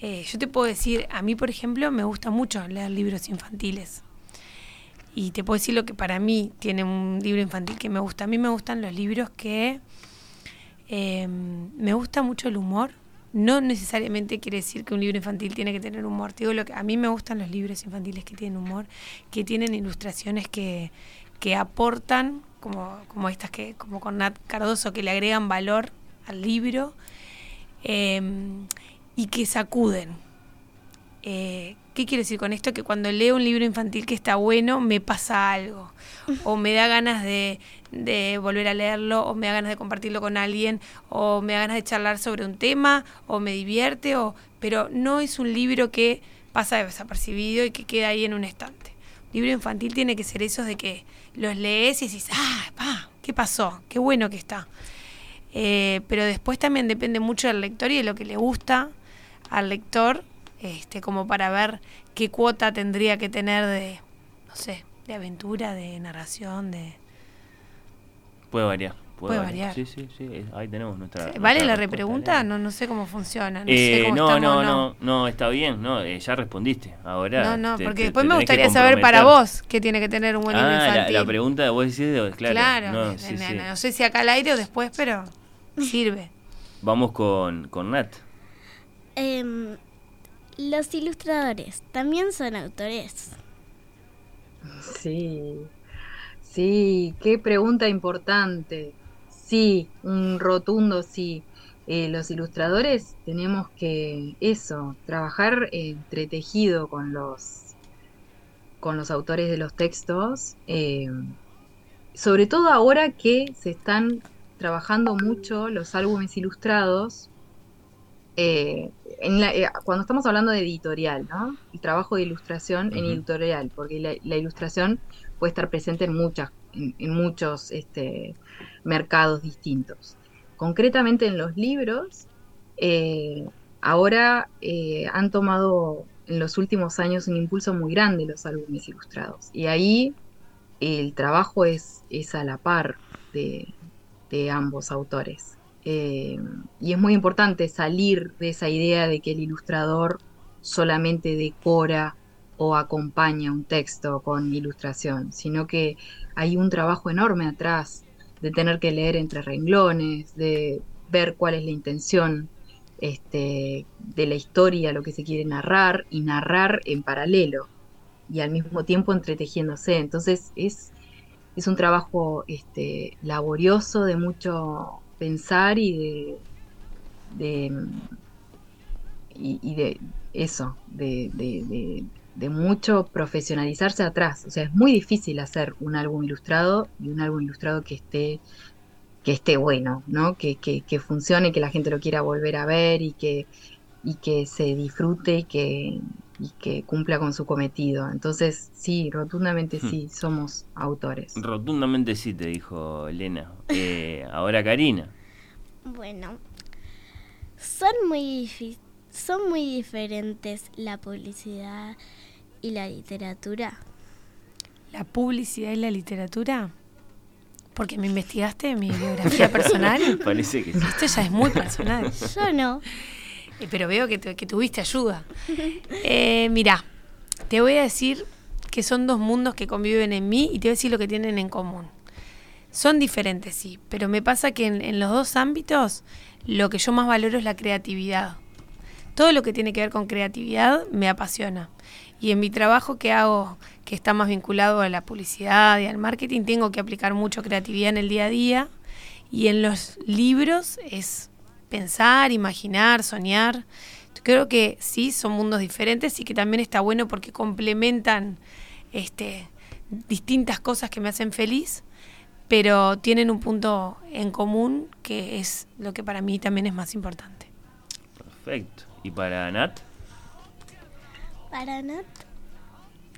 Eh, yo te puedo decir, a mí, por ejemplo, me gusta mucho leer libros infantiles. Y te puedo decir lo que para mí tiene un libro infantil que me gusta. A mí me gustan los libros que eh, me gusta mucho el humor. No necesariamente quiere decir que un libro infantil tiene que tener humor. Digo lo que a mí me gustan los libros infantiles que tienen humor, que tienen ilustraciones que, que aportan, como, como estas que, como con Nat Cardoso, que le agregan valor al libro eh, y que sacuden. Eh, ¿Qué quiero decir con esto? Que cuando leo un libro infantil que está bueno, me pasa algo. O me da ganas de, de volver a leerlo, o me da ganas de compartirlo con alguien, o me da ganas de charlar sobre un tema, o me divierte, o, pero no es un libro que pasa desapercibido y que queda ahí en un estante. Un libro infantil tiene que ser esos de que los lees y dices, ah, pa, ¿qué pasó? Qué bueno que está. Eh, pero después también depende mucho del lector y de lo que le gusta al lector, este, como para ver qué cuota tendría que tener de, no sé, de aventura, de narración, de... Puede variar. Puede variar. Sí, sí, sí. eh, Ahí tenemos nuestra. ¿Vale nuestra la respuesta, repregunta? Elena. No, no sé cómo funciona. No, Eh, sé cómo no, estamos, no, no, no, está bien, no, eh, ya respondiste. Ahora. No, no, te- porque te- después te me gustaría saber para vos qué tiene que tener un buen Ah, la, infantil. la pregunta vos decís, de- claro. claro, no, ne- sí, sí. no sé si acá al aire o después, pero sirve. Vamos con, con Nat. Em, los ilustradores también son autores. Sí, sí, qué pregunta importante. Sí, un rotundo sí. Eh, los ilustradores tenemos que, eso, trabajar entretejido con los, con los autores de los textos, eh, sobre todo ahora que se están trabajando mucho los álbumes ilustrados, eh, en la- cuando estamos hablando de editorial, ¿no? El trabajo de ilustración en editorial, porque la, la ilustración puede estar presente en muchas, en, muchos este, mercados distintos. Concretamente en los libros, eh, ahora eh, han tomado en los últimos años un impulso muy grande los álbumes ilustrados. Y ahí el trabajo es, es a la par de, de ambos autores. Eh, y es muy importante salir de esa idea de que el ilustrador solamente decora o acompaña un texto con ilustración, sino que hay un trabajo enorme atrás de tener que leer entre renglones, de ver cuál es la intención este, de la historia, lo que se quiere narrar, y narrar en paralelo, y al mismo tiempo entretejiéndose. Entonces es, es un trabajo este, laborioso de mucho pensar y de, y, de eso, de- de mucho profesionalizarse atrás. O sea, es muy difícil hacer un álbum ilustrado y un álbum ilustrado que esté que esté bueno, ¿no? Que, que, que funcione, que la gente lo quiera volver a ver y que, y que se disfrute y que, y que cumpla con su cometido. Entonces, sí, rotundamente Hmm. sí, somos autores. Rotundamente sí, te dijo Elena. Eh, ahora Karina. Bueno, son muy son muy diferentes la publicidad y la literatura. La publicidad y la literatura. Porque me investigaste mi biografía personal. Parece que sí. Esto ya es muy personal. Yo no. Eh, Pero veo que, tu- que tuviste ayuda. Eh, mirá, te voy a decir que son dos mundos que conviven en mí y te voy a decir lo que tienen en común. Son diferentes, sí, pero me pasa que en, en los dos ámbitos lo que yo más valoro es la creatividad. Todo lo que tiene que ver con creatividad me apasiona. Y en mi trabajo que hago, que está más vinculado a la publicidad y al marketing, tengo que aplicar mucho creatividad en el día a día. Y en los libros es pensar, imaginar, soñar. Creo que sí, son mundos diferentes y que también está bueno porque complementan este, distintas cosas que me hacen feliz, pero tienen un punto en común que es lo que para mí también es más importante. Perfecto. ¿Y para Nat? Para Nat,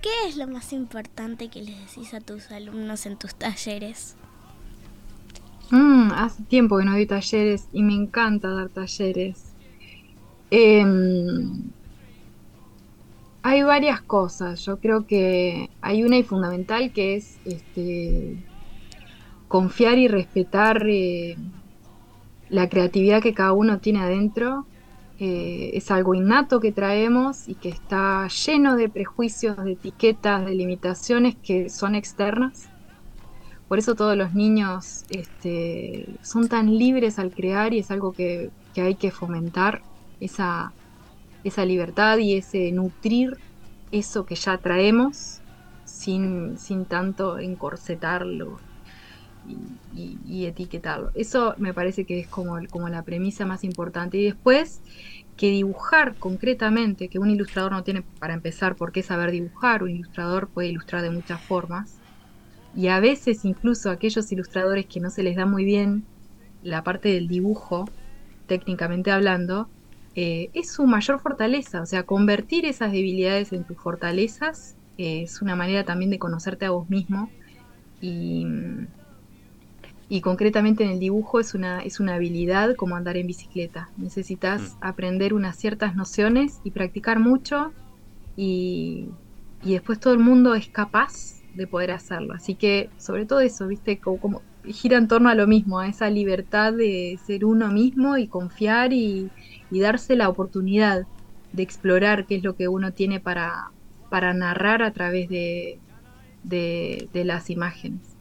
¿qué es lo más importante que les decís a tus alumnos en tus talleres? Mm, hace tiempo que no doy talleres y me encanta dar talleres. Em, hay varias cosas. Yo creo que hay una y fundamental que es este, confiar y respetar eh, la creatividad que cada uno tiene adentro. Eh, es algo innato que traemos y que está lleno de prejuicios, de etiquetas, de limitaciones que son externas. Por eso todos los niños este, son tan libres al crear y es algo que, que hay que fomentar, esa, esa libertad y ese nutrir eso que ya traemos sin, sin tanto encorsetarlo y, etiquetarlo. Eso me parece que es como, como la premisa más importante. Y después que dibujar concretamente, que un ilustrador no tiene para empezar por qué saber dibujar, un ilustrador puede ilustrar de muchas formas. Y a veces incluso aquellos ilustradores que no se les da muy bien la parte del dibujo, técnicamente hablando, eh, es su mayor fortaleza. O sea, convertir esas debilidades en tus fortalezas eh, es una manera también de conocerte a vos mismo. Y, y concretamente en el dibujo es una, es una habilidad como andar en bicicleta. Necesitas Mm. aprender unas ciertas nociones y practicar mucho y, y después todo el mundo es capaz de poder hacerlo. Así que sobre todo eso, viste, como, como gira en torno a lo mismo, a esa libertad de ser uno mismo y confiar y, y darse la oportunidad de explorar qué es lo que uno tiene para, para narrar a través de, de, de las imágenes.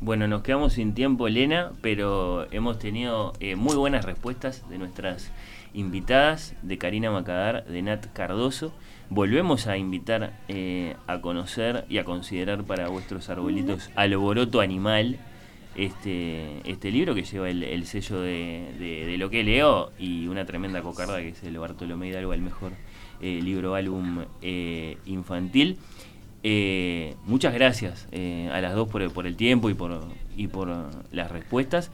Bueno, nos quedamos sin tiempo, Elena, pero hemos tenido eh, muy buenas respuestas de nuestras invitadas, de Karina Macadar, de Nat Cardoso. Volvemos a invitar eh, a conocer y a considerar para vuestros arbolitos Alboroto Animal, este, este libro que lleva el, el sello de, de- de lo que leo y una tremenda cocarda que es el Bartolomé Hidalgo, el mejor eh, libro álbum eh, infantil. Eh, muchas gracias eh, a las dos por el, por el tiempo y por, y por las respuestas.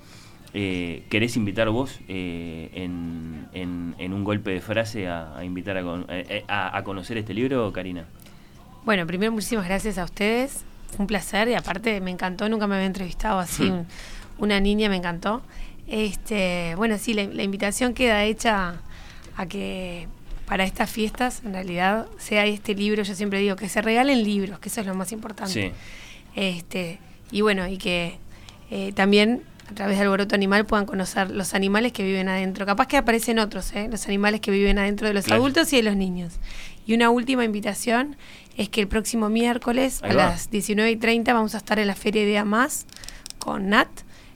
Eh, ¿Querés invitar vos en, en- en un golpe de frase a, a invitar a, a- a conocer este libro, Karina? Bueno, primero muchísimas gracias a ustedes. Fue un placer y aparte me encantó, nunca me había entrevistado así Hmm. un- una niña, me encantó. Este, bueno, sí, la, la invitación queda hecha a que para estas fiestas, en realidad, sea este libro, yo siempre digo que se regalen libros, que eso es lo más importante. Sí. Este, y bueno, y que eh, también a través de Alboroto Animal puedan conocer los animales que viven adentro. Capaz que aparecen otros, ¿eh? los animales que viven adentro de los Claro. adultos y de los niños. Y una última invitación es que el próximo miércoles Ahí a va. las 19 y 30 vamos a estar en la Feria Idea Más con Nat.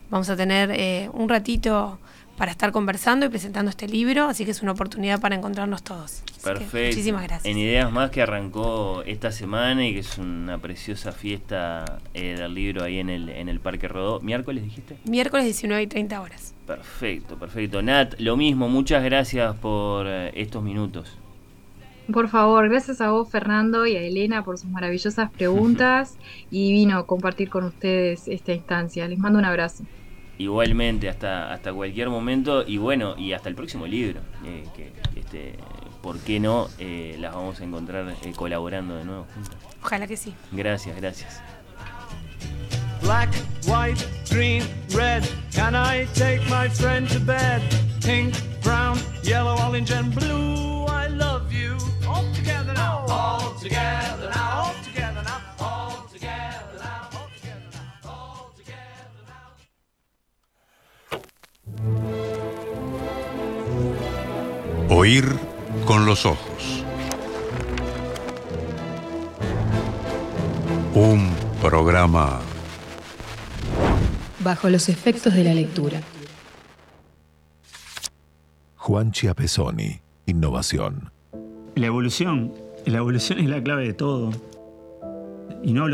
Vamos a tener eh, un ratito para estar conversando y presentando este libro, así que es una oportunidad para encontrarnos todos. Así Perfecto. muchísimas gracias. En Ideas Más que arrancó esta semana y que es una preciosa fiesta eh, del libro ahí en el, en el Parque Rodó. ¿Miércoles dijiste? Miércoles 19 y 30 horas. Perfecto, perfecto. Nat, lo mismo, muchas gracias por eh, estos minutos. Por favor, gracias a vos, Fernando, y a Elena por sus maravillosas preguntas y vino compartir con ustedes esta instancia. Les mando un abrazo. Igualmente, hasta, hasta cualquier momento y bueno, y hasta el próximo libro, eh, que este, ¿por qué no? eh, las vamos a encontrar eh, colaborando de nuevo juntas. Ojalá que sí. Gracias, gracias. Black, white, green, red. Can I take my friend to bed? Pink, brown, yellow, orange, and blue. I love you. All together now. All together now. All together Oír con los ojos. Un programa Bajo los efectos de la lectura. Juan Chiapesoni, Innovación. La evolución, la evolución es la clave de todo. Y no hablo